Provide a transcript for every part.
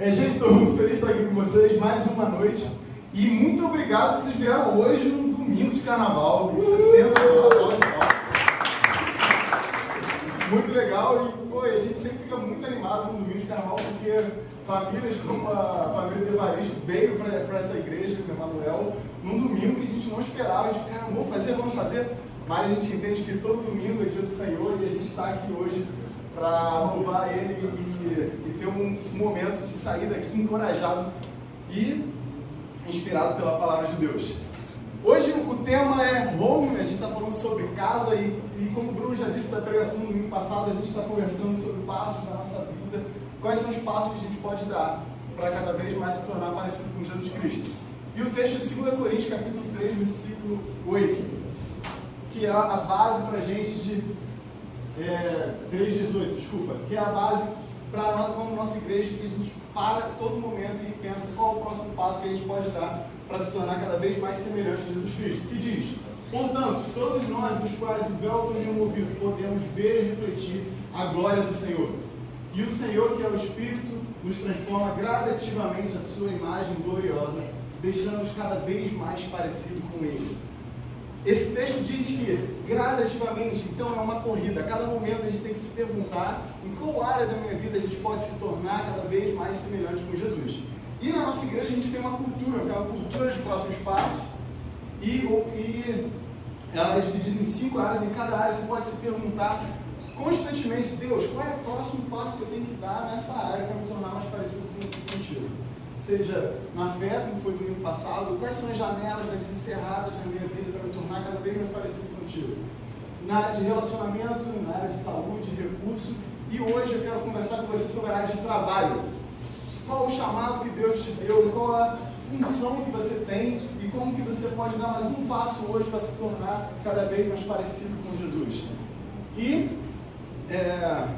É, gente, estou muito feliz de estar aqui com vocês mais uma noite. E muito obrigado que vocês vieram hoje, no domingo de carnaval. Isso é sensacional, de palmas. Muito legal e pô, a gente sempre fica muito animado no domingo de carnaval porque famílias como a família de Evaristo veio para essa igreja, com Emanuel, num domingo que a gente não esperava. A gente, cara, vamos fazer, vamos fazer. Mas a gente entende que todo domingo é dia do Senhor e a gente está aqui hoje para louvar Ele e, e ter um momento de sair daqui encorajado e inspirado pela palavra de Deus. Hoje o tema é home, a gente está falando sobre casa e, e, como o Bruno já disse na pregação no domingo passado, a gente está conversando sobre passos da nossa vida, quais são os passos que a gente pode dar para cada vez mais se tornar parecido com Jesus Cristo. E o texto é de 2 Coríntios, capítulo 3, versículo 8, que é a base para a gente de é, 3,18, desculpa, que é a base para nós, como nossa igreja, que a gente para todo momento e pensa qual é o próximo passo que a gente pode dar para se tornar cada vez mais semelhante a Jesus Cristo. Que diz: Portanto, todos nós, dos quais o véu foi removido, podemos ver e refletir a glória do Senhor. E o Senhor, que é o Espírito, nos transforma gradativamente a sua imagem gloriosa, deixando-nos cada vez mais parecido com Ele esse texto diz que gradativamente, então é uma corrida. A cada momento a gente tem que se perguntar em qual área da minha vida a gente pode se tornar cada vez mais semelhante com Jesus. E na nossa igreja a gente tem uma cultura, que é uma cultura de próximos passos, e, e ela é dividida em cinco áreas. Em cada área você pode se perguntar constantemente, Deus, qual é o próximo passo que eu tenho que dar nessa área para me tornar mais parecido com, contigo? Seja na fé, como foi domingo passado, quais são as janelas das encerradas na minha vida tornar cada vez mais parecido contigo. Na área de relacionamento, na área de saúde, recurso. E hoje eu quero conversar com você sobre a área de trabalho. Qual o chamado que Deus te deu, qual a função que você tem e como que você pode dar mais um passo hoje para se tornar cada vez mais parecido com Jesus. E, é,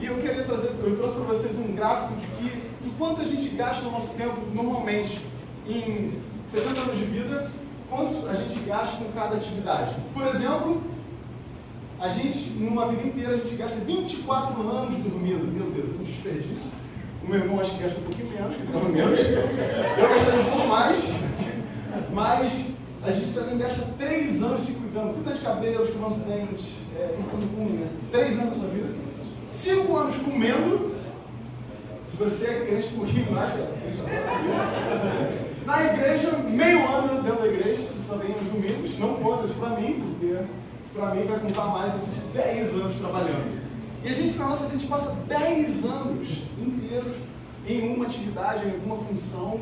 e eu queria trazer, eu trouxe para vocês um gráfico de que de quanto a gente gasta o nosso tempo normalmente em 70 anos de vida quanto a gente gasta com cada atividade. Por exemplo, a gente, numa vida inteira, a gente gasta 24 anos dormindo. Meu Deus, um desperdício. O meu irmão acho que gasta um pouquinho menos, ele menos. Eu gastaria um pouco mais. Mas a gente também gasta 3 anos se cuidando, cuidando de cabelo, escovando dentes, é, cortando unha. 3 anos da sua vida. 5 anos comendo. Se você é crente, um pouquinho mais, cara. Na igreja, meio ano dentro da igreja, se só vem os domingos, não conta isso para mim, porque para mim vai contar mais esses 10 anos trabalhando. E a gente, na nossa a gente passa 10 anos inteiros em uma atividade, em alguma função,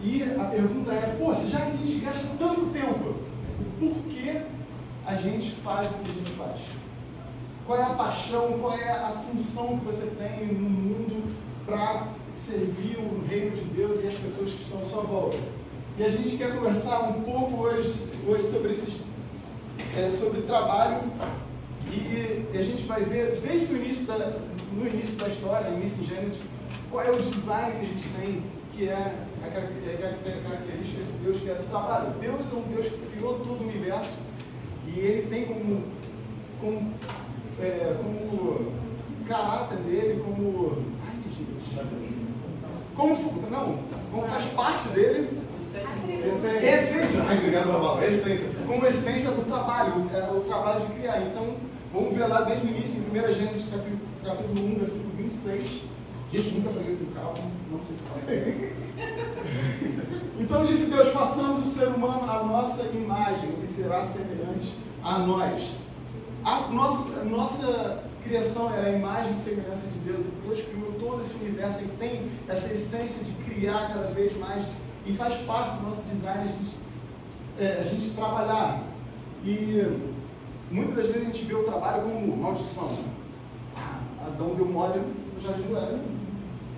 e a pergunta é, pô, já que a gente gasta tanto tempo, por que a gente faz o que a gente faz? Qual é a paixão, qual é a função que você tem no mundo para servir o reino de Deus e as pessoas que estão à sua volta. E a gente quer conversar um pouco hoje, hoje sobre, esses, é, sobre trabalho e, a gente vai ver desde o início da, no início da história, início em Gênesis, qual é o design que a gente tem, que é a, a característica de Deus, que é do trabalho. Deus é um Deus que criou todo o universo e ele tem como, como, é, como caráter dele, como. Ai, gente. Como, não, como faz parte dele. Essência. Essência. Ai, obrigado, Babal. Essência. Como essência do trabalho, é, o trabalho de criar. Então, vamos ver lá desde o início, em 1 Gênesis, capítulo, capítulo 1, versículo 26. Gente, nunca peguei com carro, não sei o Então disse Deus: façamos o ser humano a nossa imagem, que será semelhante a nós. A nossa, nossa criação era a imagem e semelhança de Deus. E Deus criou todo esse universo e tem essa essência de criar cada vez mais. E faz parte do nosso design a gente, é, a gente trabalhar. E muitas das vezes a gente vê o trabalho como maldição. Ah, Adão deu mole no jardim do Éden,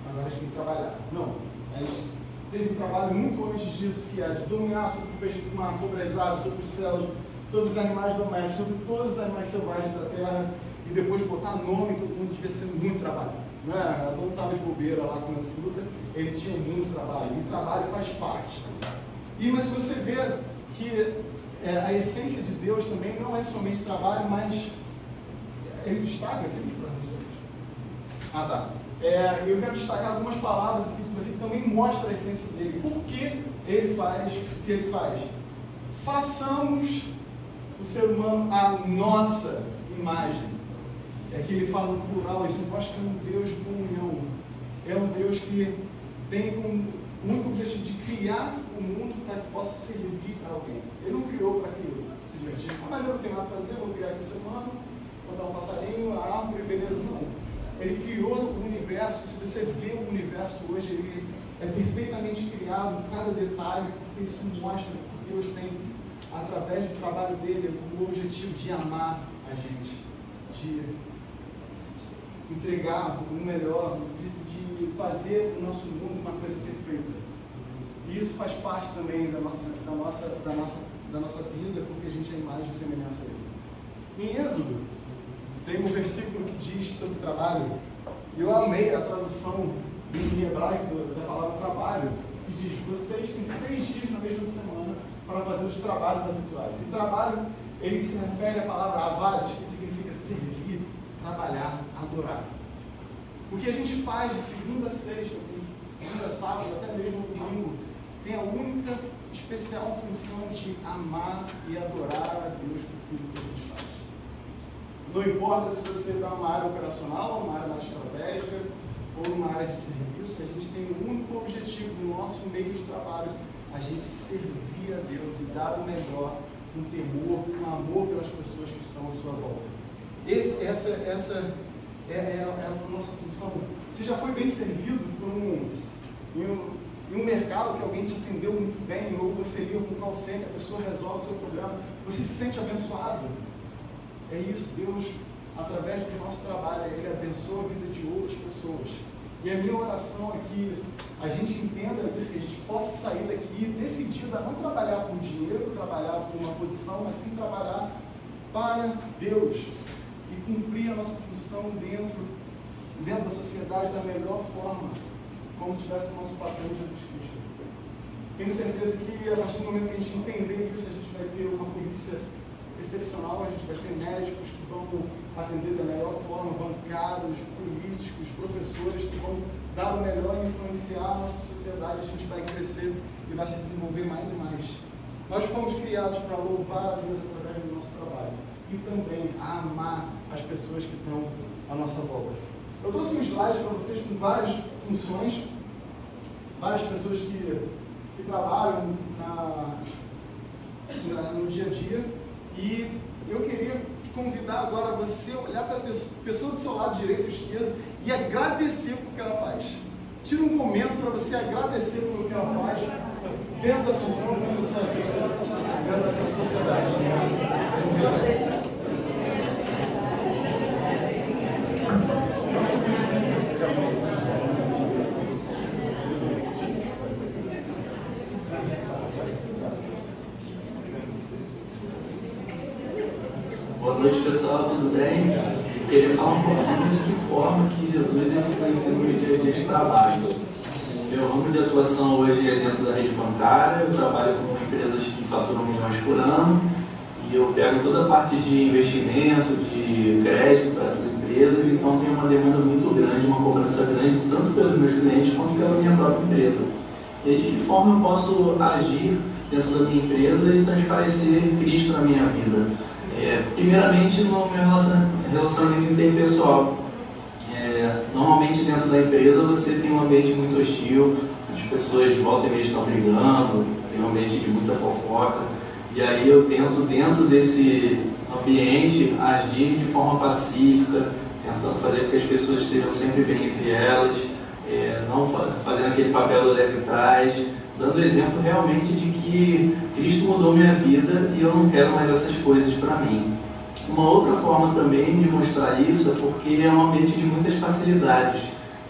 agora a gente tem que trabalhar. Não, a gente teve um trabalho muito antes disso, que é de dominar sobre o peixe do mar, sobre as aves, sobre os céus, sobre os animais domésticos, sobre todos os animais selvagens da terra e depois botar nome, todo mundo devia ser muito trabalho. Não é? Adão estava de bobeira lá comendo fruta, ele tinha muito trabalho. E trabalho faz parte. E mas você vê que é, a essência de Deus também não é somente trabalho, mas ele destaca, vimos para vocês. Ah, tá. É, eu quero destacar algumas palavras aqui que você também mostra a essência dele. Por que ele faz o que ele faz? Façamos o ser humano a nossa imagem. É que ele fala no plural, isso mostra que é um Deus de comunhão. É um Deus que tem como único objetivo de criar o mundo para que possa servir a alguém. Ele não criou para que se divertir. Ah, mas eu não tenho nada a fazer, vou criar aqui o ser humano, botar um passarinho, a árvore, beleza. Não. Ele criou o universo. Se você vê o universo hoje, ele é perfeitamente criado, cada detalhe, porque isso mostra que Deus tem, através do trabalho dele, o objetivo de amar a gente, de entregar o melhor, de, de fazer o nosso mundo uma coisa perfeita. E isso faz parte também da nossa, da nossa, da nossa, da nossa vida, porque a gente é imagem e semelhança dele. Em Êxodo, tem um versículo que diz sobre trabalho, e eu amei a tradução em hebraico da palavra trabalho, que diz: vocês têm seis dias na mesma semana para fazer os trabalhos habituais. E trabalho, ele se refere à palavra avad, que trabalhar, adorar. O que a gente faz de segunda a sexta, segunda a sábado, até mesmo domingo, tem a única especial função de amar e adorar a Deus por tudo que a gente faz. Não importa se você está numa área operacional, numa área estratégica, ou numa área de serviço, a gente tem um único objetivo no nosso meio de trabalho, a gente servir a Deus e dar o melhor com temor, com amor pelas pessoas que estão à sua volta. Esse, essa essa é, é, é, a nossa função. Você já foi bem servido por um, em, um, em um mercado que alguém te entendeu muito bem, ou você liga com um call center, a pessoa resolve o seu problema, você se sente abençoado. É isso, Deus, através do nosso trabalho, Ele abençoa a vida de outras pessoas. E a minha oração é que a gente entenda isso, que a gente possa sair daqui decidido a não trabalhar por dinheiro, trabalhar por uma posição, mas sim trabalhar para Deus e cumprir a nossa função dentro, dentro da sociedade da melhor forma, como tivesse o nosso patrão Jesus Cristo. Tenho certeza que a partir do momento que a gente entender isso, a gente vai ter uma polícia excepcional, a gente vai ter médicos que vão atender da melhor forma, bancários, políticos, professores que vão dar o melhor e influenciar a nossa sociedade, a gente vai crescer e vai se desenvolver mais e mais. Nós fomos criados para louvar a Deus através do nosso trabalho e também a amar as pessoas que estão à nossa volta. Eu trouxe um slide para vocês com várias funções, várias pessoas que, que trabalham na, na, no dia a dia e eu queria convidar agora você a olhar para a pessoa do seu lado direito ou esquerdo e agradecer por que ela faz. Tira um momento para você agradecer pelo que ela faz dentro da função, dentro da sua vida, dentro dessa sociedade. Boa noite, pessoal, tudo bem? Eu queria falar um pouquinho de que forma que Jesus ele influencia no dia a dia de trabalho. Meu ramo de atuação hoje é dentro da rede bancária, eu trabalho com empresas que faturam milhões por ano e eu pego toda a parte de investimento, de crédito para essas empresas, então tem uma demanda muito grande, uma cobrança grande, tanto pelos meus clientes quanto pela minha própria empresa. E de que forma eu posso agir dentro da minha empresa e transparecer Cristo na minha vida? É, primeiramente, no meu relacionamento interpessoal. É, normalmente, dentro da empresa, você tem um ambiente muito hostil, as pessoas de volta e meia estão brigando, tem um ambiente de muita fofoca. E aí eu tento, dentro desse ambiente, agir de forma pacífica, tentando fazer com que as pessoas estejam sempre bem entre elas, é, não fazendo aquele papel do leve trás dando exemplo realmente de que Cristo mudou minha vida e eu não quero mais essas coisas para mim. Uma outra forma também de mostrar isso é porque é um ambiente de muitas facilidades.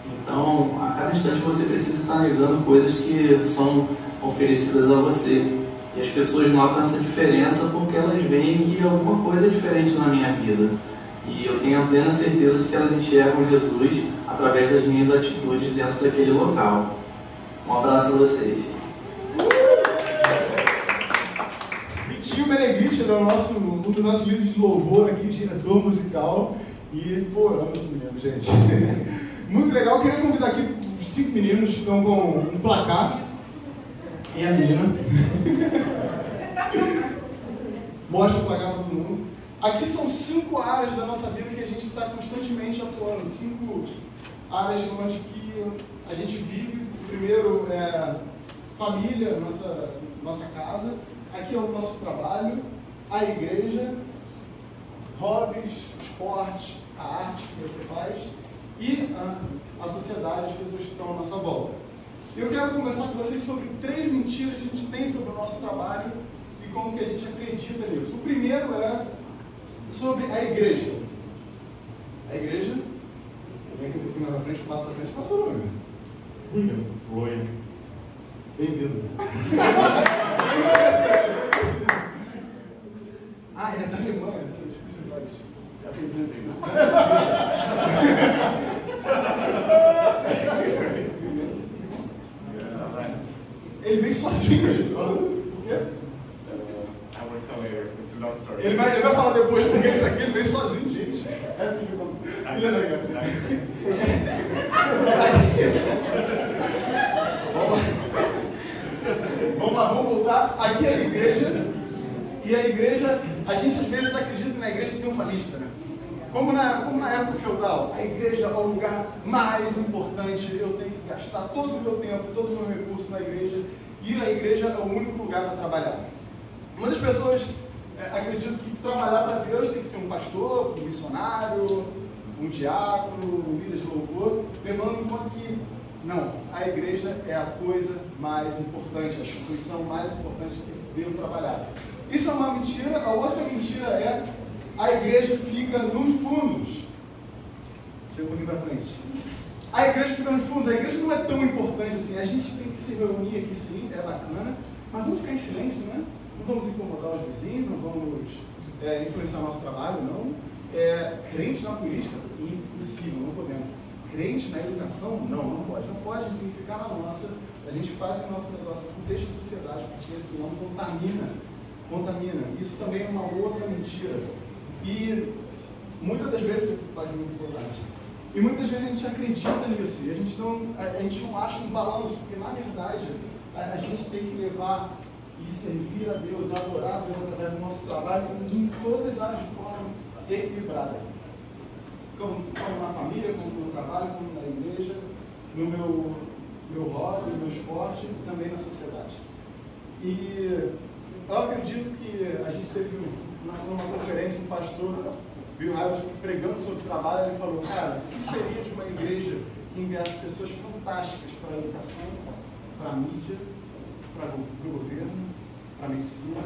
Então, a cada instante você precisa estar negando coisas que são oferecidas a você. E as pessoas notam essa diferença porque elas veem que alguma coisa é diferente na minha vida. E eu tenho a plena certeza de que elas enxergam Jesus através das minhas atitudes dentro daquele local. Um abraço para vocês. Vitinho Meneghite é nosso, um dos nossos líderes de louvor aqui, diretor musical. E, pô, amo esse menino, gente. Muito legal. Eu queria convidar aqui os cinco meninos que estão com um placar. E a menina. Mostra o placar para todo mundo. Aqui são cinco áreas da nossa vida que a gente está constantemente atuando. Cinco áreas onde que a gente vive. O primeiro é família, nossa, nossa casa. Aqui é o nosso trabalho, a igreja, hobbies, esporte, a arte que você faz e a, a sociedade, as pessoas que estão à nossa volta. Eu quero conversar com vocês sobre três mentiras que a gente tem sobre o nosso trabalho e como que a gente acredita nisso. O primeiro é sobre a igreja. A igreja, vem aqui um pouquinho mais à frente, passa à frente, passou, meu William. William. Bem-vindo. ah, é da Alemanha. Ele vem sozinho, gente. Por quê? Ele vai, ele vai falar depois porque ele está aqui, ele veio sozinho, gente. É assim que ele é legal. Vamos lá, vamos voltar. Aqui é a igreja. E a igreja, a gente às vezes acredita na igreja triunfalista, né? Como na, como na época feudal, a igreja é o lugar mais importante, eu tenho que gastar todo o meu tempo, todo o meu recurso na igreja, e a igreja é o único lugar para trabalhar. Muitas pessoas é, acreditam que trabalhar para Deus tem que ser um pastor, um missionário, um diácono, um líder de louvor, levando em conta que não, a igreja é a coisa mais importante, a instituição mais importante que devo trabalhar. Isso é uma mentira, a outra mentira é a igreja fica nos fundos. Chega um pouquinho para frente. A igreja fica nos fundos, a igreja não é tão importante assim. A gente tem que se reunir aqui sim, é bacana, mas vamos ficar em silêncio, né? Não vamos incomodar os vizinhos, não vamos é, influenciar nosso trabalho, não. É, crente na política, impossível, não podemos. Crente na educação, não, não pode. Não pode, a gente tem que ficar na nossa. A gente faz o nosso negócio, não deixa a sociedade, porque senão contamina. Contamina. Isso também é uma outra mentira. E muitas das vezes, faz muito importante, e muitas vezes a gente acredita nisso, e a gente não, a, a gente não acha um balanço, porque na verdade a, a, gente tem que levar e servir a Deus, adorar a Deus através do nosso trabalho em todas as áreas de forma equilibrada. Como, como na família, como no trabalho, como na igreja, no meu, meu hobby, no meu esporte e também na sociedade. E eu acredito que a gente teve numa conferência, um pastor, Bill Hybels, pregando sobre trabalho, ele falou, cara, o que seria de uma igreja que enviasse pessoas fantásticas para a educação, para a mídia, para o governo, para a medicina?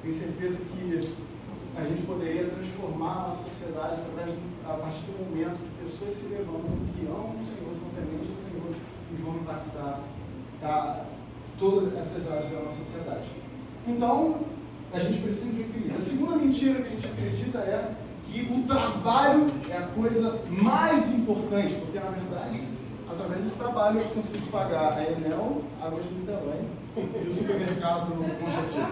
Tenho certeza que a gente poderia transformar a sociedade através a partir do momento que pessoas se levantam, que amam o Senhor, são tementes do Senhor e vão impactar tá, todas essas áreas da nossa sociedade. Então, a gente precisa de equilíbrio. A segunda mentira que a gente acredita é que o trabalho é a coisa mais importante, porque na verdade, através desse trabalho eu consigo pagar a Enel, Águas de Niterói e o supermercado Concha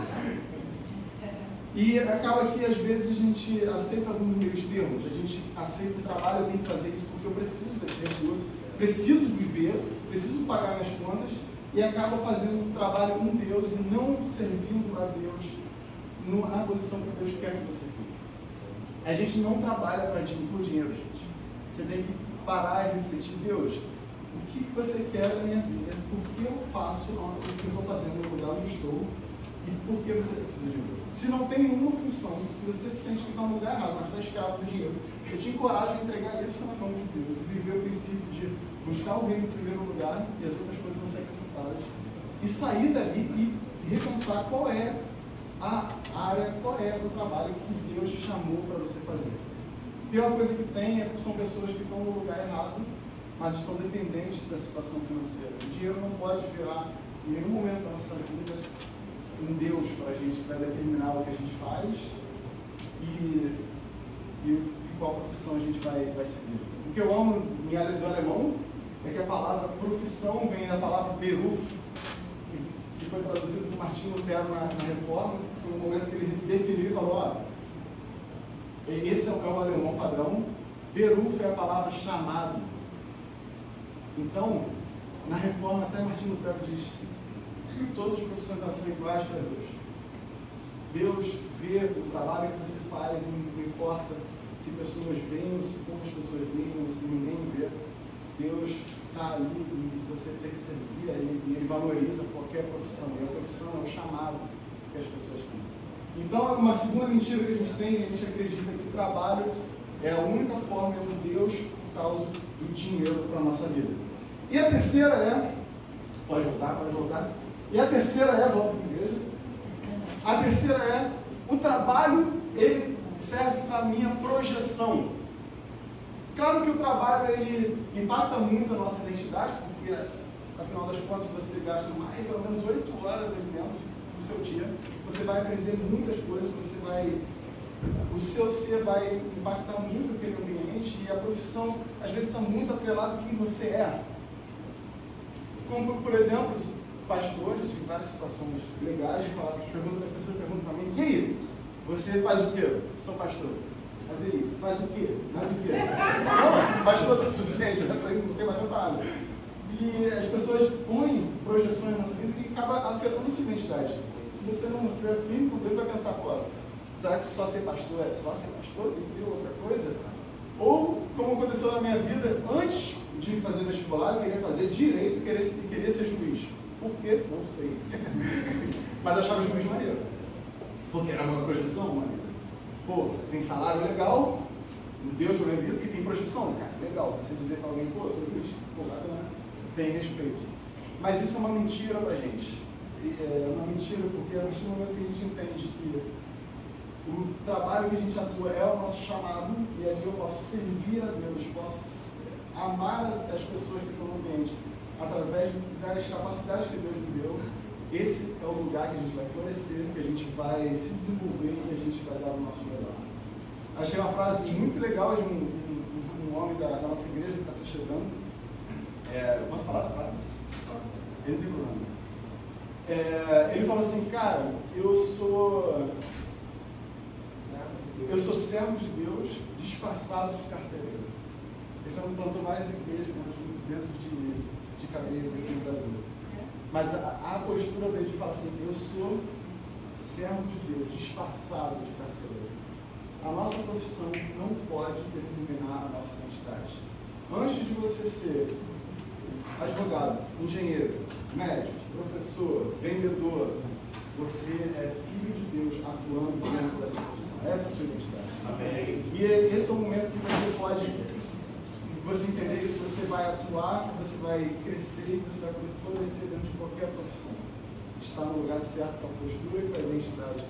E acaba que às vezes a gente aceita alguns meios termos, a gente aceita o trabalho, eu tenho que fazer isso porque eu preciso desse recurso, preciso viver, preciso pagar minhas contas, e acaba fazendo um trabalho com Deus e não servindo a Deus na posição que Deus quer que você fique. A gente não trabalha para por dinheiro, gente. Você tem que parar e refletir, Deus, o que, você quer da minha vida? Por que eu faço o que eu estou fazendo no lugar onde estou? E por que você precisa de mim? Se não tem nenhuma função, se você se sente que está no lugar errado, mas está escravo do dinheiro, eu te encorajo a entregar isso na mão de Deus e viver o princípio de buscar reino em primeiro lugar e as outras coisas vão ser acrescentadas. E sair dali e repensar qual é a área, qual é o trabalho que Deus te chamou para você fazer. A pior coisa que tem é, são pessoas que estão no lugar errado, mas estão dependentes da situação financeira. O dinheiro não pode virar, em nenhum momento da nossa vida, um Deus para a gente vai determinar o que a gente faz e, e, e qual profissão a gente vai, vai seguir. O que eu amo em área do alemão é que a palavra profissão vem da palavra beruf, foi traduzido por Martinho Lutero na, na Reforma, foi um momento que ele definiu e falou, ó, esse é o, é o alemão padrão, beruf é a palavra chamado. Então, na reforma, até Martinho Lutero diz: todas as profissões são iguais para Deus. Deus vê o trabalho que você faz, não importa se pessoas veem ou se poucas pessoas veem ou se ninguém vê. Deus está ali e você tem que servir a Ele e Ele valoriza qualquer profissão. E a profissão é o chamado que as pessoas têm. Então, uma segunda mentira que a gente tem, a gente acredita que o trabalho é a única forma que Deus causa o dinheiro para a nossa vida. E a terceira é, pode voltar, pode voltar. E a terceira é, volta para a igreja. A terceira é, o trabalho, ele serve para a minha projeção. Claro que o trabalho ele impacta muito a nossa identidade, porque afinal das contas você gasta mais pelo menos 8 horas ali dentro do seu dia. Você vai aprender muitas coisas, você vai. O seu ser vai impactar muito aquele ambiente e a profissão às vezes está muito atrelada a quem você é. Como por exemplo, pastores em várias situações legais de falar, assim, pergunta, a pessoa pergunta para mim, e aí, você faz o quê? Sou pastor. Mas ele faz o quê? Faz o quê? Não, pastor é suficiente, não tem mais nada. E as pessoas põem projeções na vida e acaba afetando a sua identidade. Se você não tiver firme com Deus, vai pensar, pô, será que só ser pastor é só ser pastor? Tem que ter outra coisa? Ou, como aconteceu na minha vida, antes de fazer vestibular, eu queria fazer direito e queria, queria ser juiz. Por quê? Não sei. Mas eu achava juiz maneiro. Porque era uma projeção maneira. Pô, tem salário legal, Deus foi minha vida, e tem projeção. Cara, legal. Você dizer para alguém, pô, sou juiz, pô, bacana. Tem respeito. Mas isso é uma mentira pra gente. É uma mentira porque a partir do momento que a gente entende que o trabalho que a gente atua é o nosso chamado e ali eu posso servir a Deus, posso amar as pessoas que estão no ambiente através das capacidades que Deus me deu, esse é o lugar que a gente vai florescer, que a gente vai se desenvolver e a gente vai dar o nosso melhor. Achei uma frase muito legal de um, um, um homem da, da, nossa igreja que está se chegando. É, posso falar essa frase? Ele tem. É, ele falou assim, cara, eu sou eu sou servo de Deus disfarçado de carcereiro. Esse é um plantou várias igrejas dentro de, de cadeias aqui no Brasil. Mas a, a postura dele de falar assim, eu sou servo de Deus, disfarçado de carcereiro. A nossa profissão não pode determinar a nossa identidade. Antes de você ser advogado, engenheiro, médico, professor, vendedor, você é filho de Deus atuando dentro dessa profissão. Essa é a sua identidade. Amém. E esse é o momento que você pode você entender isso, você vai atuar, você vai crescer você vai poder florescer dentro de qualquer profissão. Está no lugar certo com a postura e com a identidade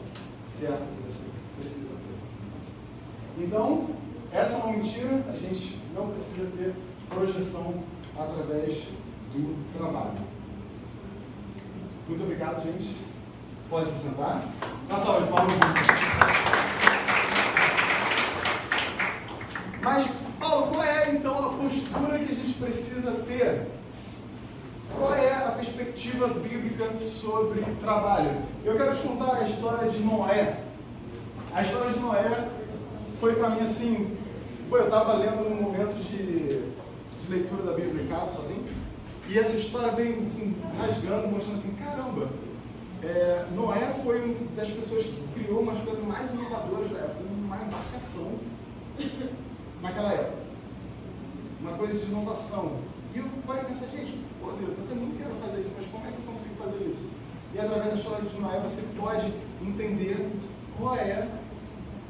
certa que você precisa ter. Então, essa é uma mentira, a gente não precisa ter projeção através do trabalho. Muito obrigado, gente. Pode se sentar. Uma salva de palmas. Mas Paulo, qual é então a postura que a gente precisa ter? Qual é a perspectiva bíblica sobre trabalho? Eu quero te contar a história de Noé. A história de Noé foi para mim assim. Pô, eu estava lendo num momento de, de leitura da Bíblia em casa, sozinho, e essa história veio assim, rasgando, mostrando assim: caramba, é, Noé foi uma das pessoas que criou uma das coisas mais inovadoras da época, uma embarcação naquela época. Uma coisa de inovação. E eu parei pensar, gente, pô Deus, eu também quero fazer isso, mas como é que eu consigo fazer isso? E através da história de Noé você pode entender qual é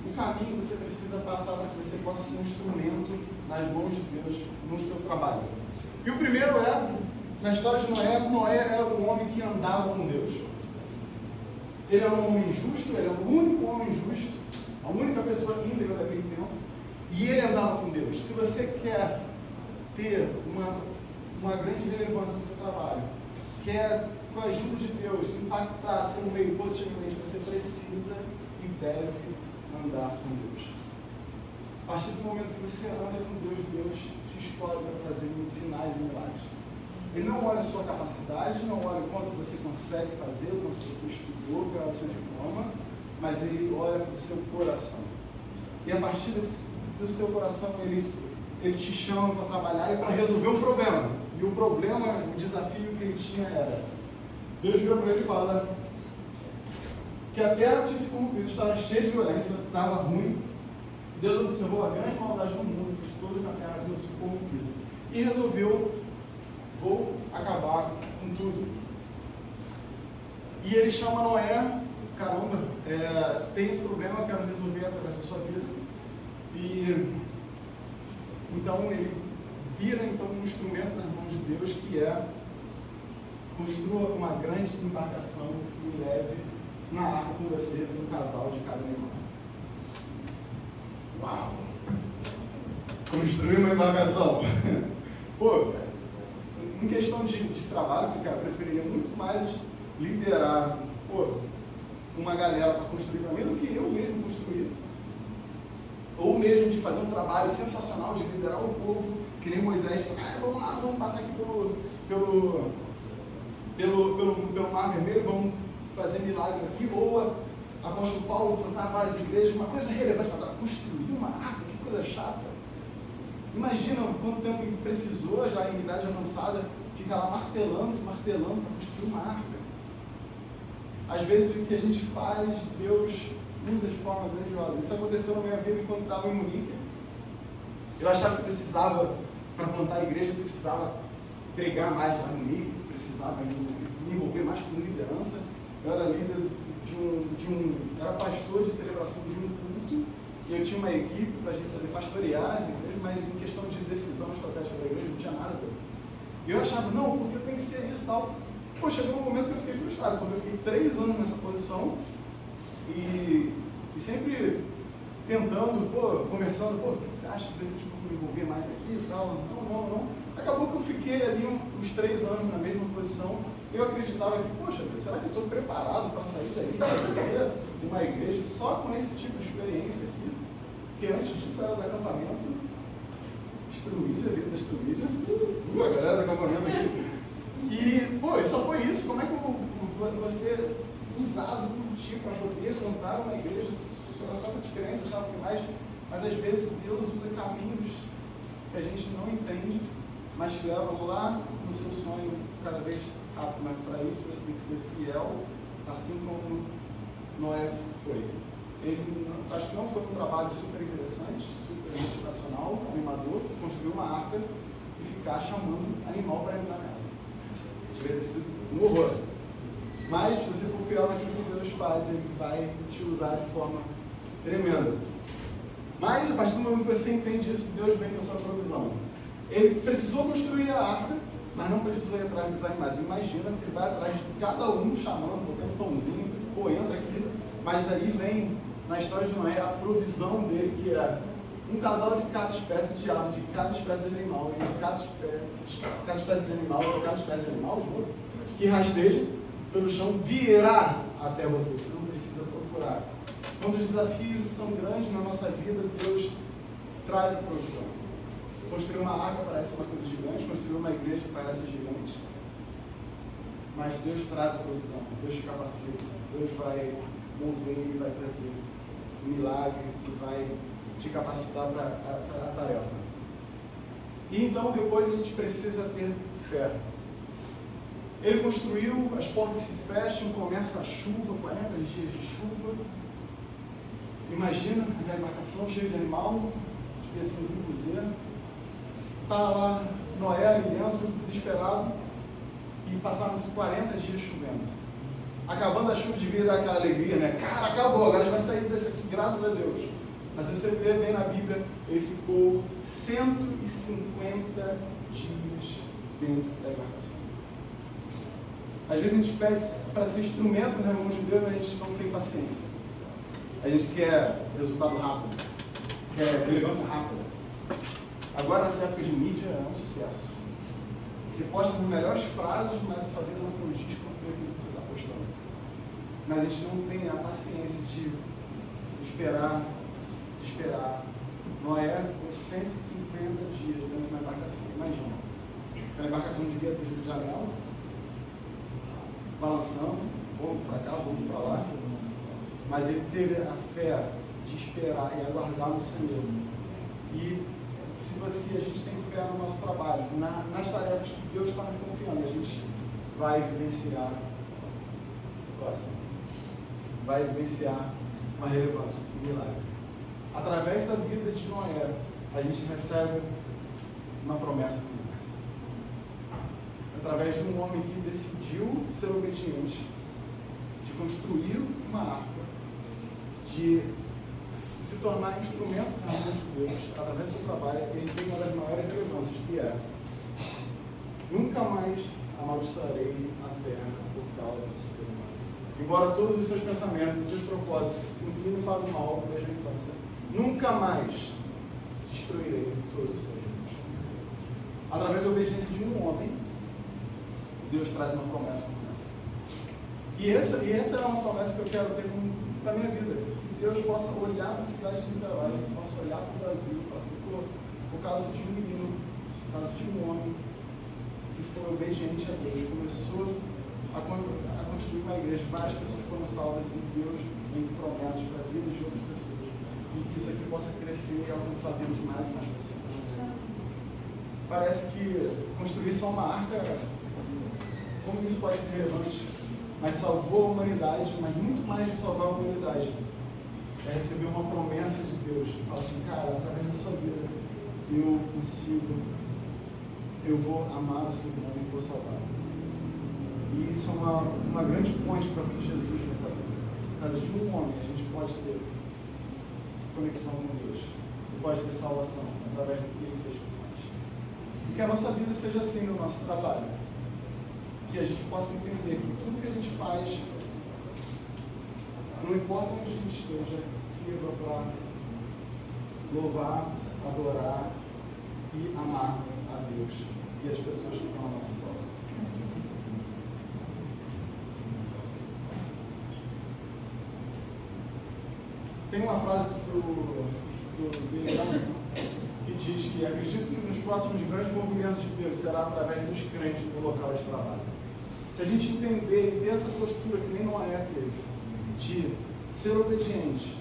o caminho que você precisa passar para que você possa ser um instrumento nas mãos de Deus no seu trabalho. E o primeiro é, na história de Noé, Noé era um homem que andava com Deus. Ele era um homem justo, ele era o único homem justo, a única pessoa íntegra daquele tempo. E ele andava com Deus. Se você quer ter uma, uma grande relevância no seu trabalho, quer, com a ajuda de Deus, impactar seu meio positivamente, você precisa e deve andar com Deus. A partir do momento que você anda com Deus, Deus te escolhe para fazer sinais e milagres. Ele não olha a sua capacidade, não olha o quanto você consegue fazer, o quanto você estudou, qual é o seu diploma, mas ele olha para o seu coração. E a partir do seu coração, ele, ele te chama para trabalhar e para resolver um problema. E o problema, o desafio que ele tinha era: Deus vira para ele e fala que a terra estava cheia de violência, estava ruim. Deus observou a grande maldade do mundo, que todos na terra haviam se corrompido. E resolveu: vou acabar com tudo. E ele chama Noé, caramba, é, tem esse problema, quero resolver através da sua vida. E então ele vira então um instrumento nas mãos de Deus que é construa uma grande embarcação e leve na arca com você um casal de cada animal. Uau! Construir uma embarcação. Pô, em questão de, de trabalho, eu preferiria muito mais liderar pô, uma galera para construir para mim do que eu mesmo construir. Ou mesmo de fazer um trabalho sensacional de liderar o povo, que nem Moisés, ah, vamos lá, vamos passar aqui pelo, pelo, pelo, pelo, pelo Mar Vermelho, vamos fazer milagres aqui, ou apóstolo Paulo plantar várias igrejas, uma coisa relevante para construir uma arca, que coisa chata. Imagina quanto tempo ele precisou, já em idade avançada, ficar lá martelando, martelando para construir uma arca. Às vezes o que a gente faz, Deus usa de forma grandiosa. Isso aconteceu na minha vida enquanto estava em Munique. Eu achava que precisava, para plantar a igreja, precisava pregar mais lá Munique, precisava me envolver mais com liderança. Eu era líder de um, de um era pastor de celebração de um culto, e eu tinha uma equipe para a gente pastorear as igrejas, mas em questão de decisão estratégica da igreja não tinha nada. E eu achava, não, porque tem que ser isso e tal. Pô, chegou um momento que eu fiquei frustrado, porque eu fiquei três anos nessa posição e, e sempre tentando, pô, conversando, pô, o que você acha que a gente me envolver mais aqui e tal? Não, não, não. Acabou que eu fiquei ali uns três anos na mesma posição. Eu acreditava que, poxa, será que eu estou preparado para sair daí e fazer uma igreja só com esse tipo de experiência aqui? Porque antes disso era do acampamento, destruída, vida destruída, uh, a galera do acampamento aqui. E, pô, só foi isso. Como é que eu vou ser usado por ti para poder contar uma igreja só com essas crenças, que mais, mas às vezes Deus usa caminhos que a gente não entende, mas que levam lá no seu sonho cada vez rápido. Mas para isso você tem que ser fiel, assim como Noé foi. Ele, acho que não foi um trabalho super interessante, super motivacional, animador, construir uma arca e ficar chamando animal para entrar nela. Devia ter sido um horror. Mas se você for fiel naquilo que Deus faz, Ele vai te usar de forma tremenda. Mas a partir do momento que você entende isso, Deus vem com a sua provisão. Ele precisou construir a arca, mas não precisou ir atrás dos animais. Imagina se ele vai atrás de cada um chamando, botando um pãozinho, pô, entra aqui. Mas aí vem, na história de Noé, a provisão dele, que é um casal de cada espécie de ave, de cada espécie de animal, de cada, espécie, cada espécie de animal, de cada espécie de animal, juro, que rasteja pelo chão, virá até você. Você não precisa procurar. Quando os desafios são grandes na nossa vida, Deus traz a provisão. Construir uma arca parece uma coisa gigante, construir uma igreja parece gigante. Mas Deus traz a provisão, Deus te capacita, Deus vai mover e vai trazer um milagre e vai te capacitar para a, a, tarefa. E então depois a gente precisa ter fé. Ele construiu, as portas se fecham, começa a chuva, 40 dias de chuva. Imagina a embarcação cheia de animal, devia ser um cruzeiro. Está lá Noé ali dentro, desesperado, e passaram-se 40 dias chovendo. Acabando a chuva, devia dar aquela alegria, né? Cara, acabou, agora a gente vai sair desse aqui, graças a Deus. Mas você ver bem na Bíblia, ele ficou 150 dias dentro da embarcação. Às vezes a gente pede para ser instrumento na mão de Deus, mas a gente não tem paciência. A gente quer resultado rápido, quer relevância rápida. Agora, nessa época de mídia, é um sucesso. Você posta as melhores frases, mas a sua vida não condiz com aquilo que você está postando. Mas a gente não tem a paciência de esperar, de esperar. Noé ficou 150 dias dentro de uma embarcação. Imagina. Aquela embarcação devia ter janela, balançando, vamos para cá, vamos para lá. Mas ele teve a fé de esperar e aguardar no Senhor. E se você, a gente tem fé no nosso trabalho, na, nas tarefas que Deus está nos confiando, a gente vai vivenciar. Próximo. Vai vivenciar uma relevância, um milagre. Através da vida de Noé, a gente recebe uma promessa de. Através de um homem que decidiu ser obediente, de construir uma arca, de se tornar instrumento na mão de Deus, através do seu trabalho, ele tem uma das maiores relevâncias, que é nunca mais amaldiçoarei a terra por causa do ser humano. Embora todos os seus pensamentos e seus propósitos se inclinem para o mal desde a infância, nunca mais destruirei todos os seres vivos. Através da obediência de um homem, Deus traz uma promessa como essa. E essa, e essa é uma promessa que eu quero ter para a minha vida. Que Deus possa olhar para a cidade de Niterói, possa olhar para o Brasil e falar assim, pô, por causa de um menino, por causa de um homem que foi obediente a Deus, começou a, a construir uma igreja, várias pessoas foram salvas e Deus tem promessas para a vida de outras pessoas. E que isso aqui possa crescer e alcançar Deus de mais e mais pessoas. Parece que construir só uma arca, como isso pode ser relevante? Mas salvou a humanidade, mas muito mais de salvar a humanidade. É receber uma promessa de Deus. Fala assim, cara, através da sua vida, eu consigo, eu vou amar o ser humano e vou salvar. E isso é uma, uma grande ponte para o que Jesus vai fazer. De um homem, a gente pode ter conexão com Deus. E pode ter salvação através do que ele fez por nós. E que a nossa vida seja assim no nosso trabalho. Que a gente possa entender que tudo que a gente faz, não importa onde a gente esteja, sirva para louvar, adorar e amar a Deus e as pessoas que estão à nossa volta. Tem uma frase do, do Benjamin que diz que acredito que nos próximos grandes movimentos será através dos crentes no local de trabalho. Se a gente entender e ter essa postura que nem Noé teve, de ser obediente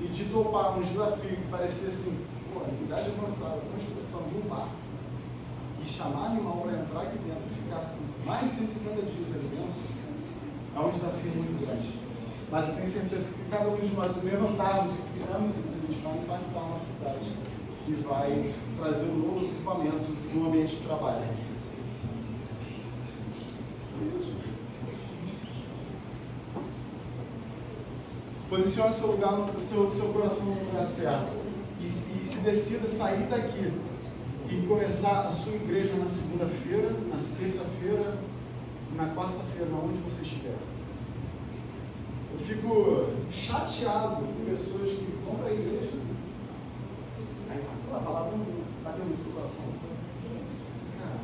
e de topar um desafio que parecia assim, pô, idade avançada, construção de um barco, e chamar animal para entrar aqui dentro e ficar assim, mais de 150 dias ali dentro, é um desafio muito grande. Mas eu tenho certeza que cada um de nós levantarmos e fizermos isso, a gente vai impactar a nossa cidade e vai trazer um novo equipamento no ambiente de trabalho. Isso. Posicione seu lugar, no, seu, seu coração no lugar certo. E, e se decida sair daqui e começar a sua igreja na segunda-feira, na terça-feira, na quarta-feira, onde você estiver. Eu fico chateado com pessoas que vão para a igreja. A palavra não bateu muito no coração. Cara,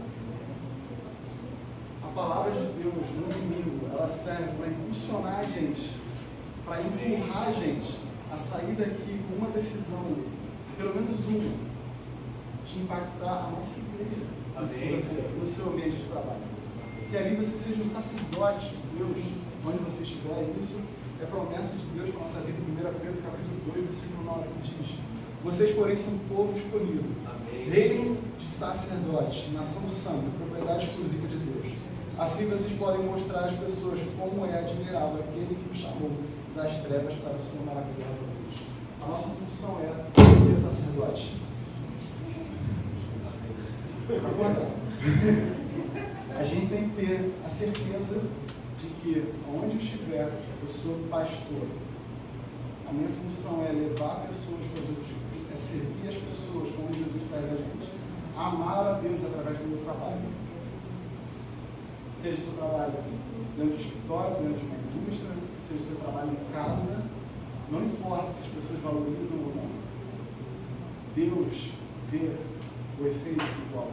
a palavra de Deus no domingo, ela serve para impulsionar a gente, para empurrar a gente a sair daqui com uma decisão, pelo menos uma, de impactar a nossa igreja no seu ambiente de trabalho. Que ali você seja um sacerdote de Deus, onde você estiver, isso é promessa de Deus para a nossa vida. 1 Pedro capítulo 2, versículo 9, que diz, vocês, porém, são povo escolhido, Amém. reino de sacerdotes, nação santa, propriedade exclusiva de Deus. Assim vocês podem mostrar às pessoas como é admirável aquele que os chamou das trevas para a sua maravilhosa luz. A nossa função é ser sacerdote. Agora, a gente tem que ter a certeza de que, onde eu estiver, eu sou pastor. A minha função é levar pessoas para Jesus Cristo, é servir as pessoas como Jesus serve a gente. Amar a Deus através do meu trabalho. Seja o seu trabalho dentro de escritório, dentro de uma indústria, seja o seu trabalho em casa, não importa se as pessoas valorizam ou não. Deus vê o efeito igual.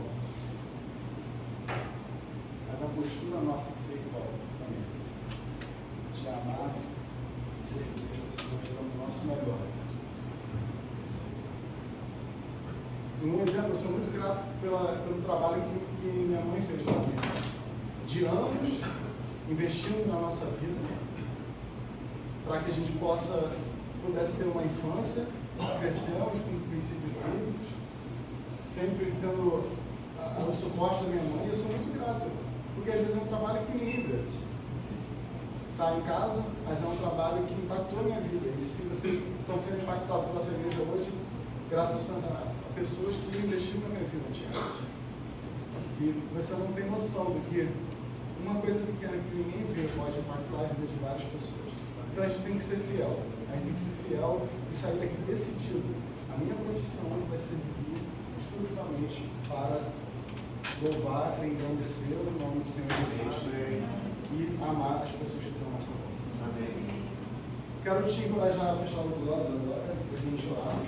Mas a postura nossa tem que ser igual também. De amar e servir dando o nosso melhor. Um exemplo, eu sou muito grato pela, pelo trabalho que, que minha mãe fez lá De anos investindo na nossa vida para que a gente possa, pudesse ter uma infância, crescemos com princípios bíblicos, sempre tendo a, a, o suporte da minha mãe. Eu sou muito grato, porque às vezes é um trabalho que vê. Está em casa, mas é um trabalho que impactou a minha vida. E se vocês estão sendo impactados pela essa hoje, graças a, pessoas que investiram na minha vida antigamente. E você não tem noção do que uma coisa pequena que ninguém vê pode impactar a vida de várias pessoas. Então a gente tem que ser fiel. A gente tem que ser fiel e sair daqui decidido. A minha profissão vai servir exclusivamente para louvar e engrandecer o nome do Senhor Jesus e amar as pessoas que estão nessa volta. Quero te encorajar a fechar os olhos agora, para a gente orar.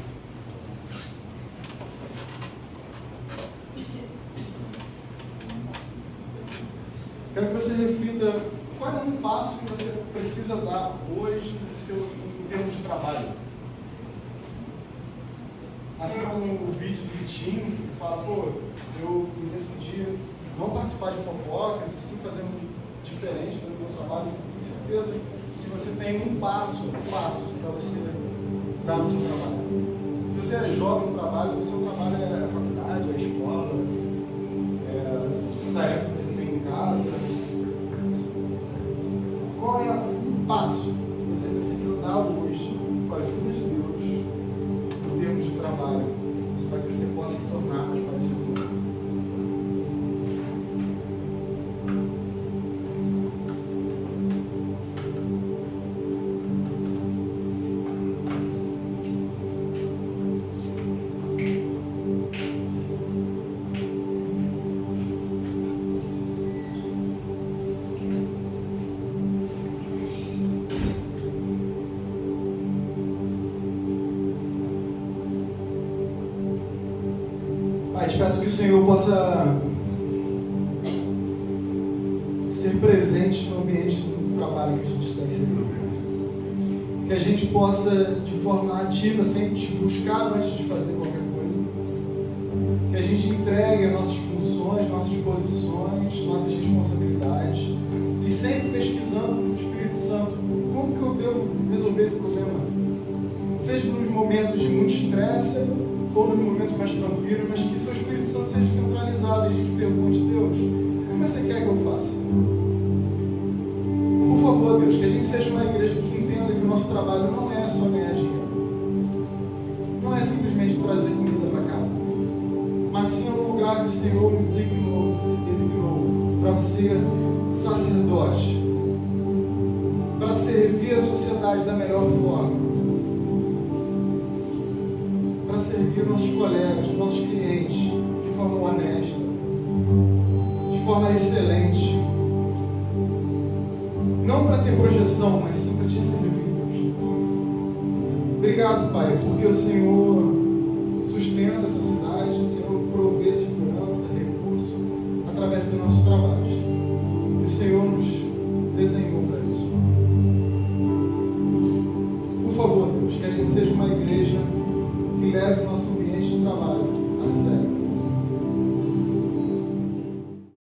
Quero que você reflita qual é um passo que você precisa dar hoje no seu, em termos de trabalho. Assim como o vídeo do Vitinho, que fala, pô, eu decidi não participar de fofocas e sim fazer um diferente do meu trabalho. Tenho certeza que você tem um passo, um passo para você dar no seu trabalho. Se você é jovem no trabalho, o seu trabalho é a faculdade, é a escola, é tarefa Senhor possa ser presente no ambiente do trabalho que a gente está inserido. Que a gente possa, de forma ativa, sempre te buscar antes a gente pergunte, Deus, como você quer que eu faça? Por favor, Deus, que a gente seja uma igreja que entenda que o nosso trabalho não é só ganhar dinheiro. Não é simplesmente trazer comida para casa. Mas sim é um lugar que o Senhor nos designou, designou para ser sacerdote. Para servir a sociedade da melhor forma para servir nossos colegas, nossos clientes de forma honesta, de forma excelente. Não para ter projeção, mas sim para te servir, Deus. Obrigado, Pai, porque o Senhor sustenta essa cidade, o Senhor provê segurança, recurso através do nosso trabalho.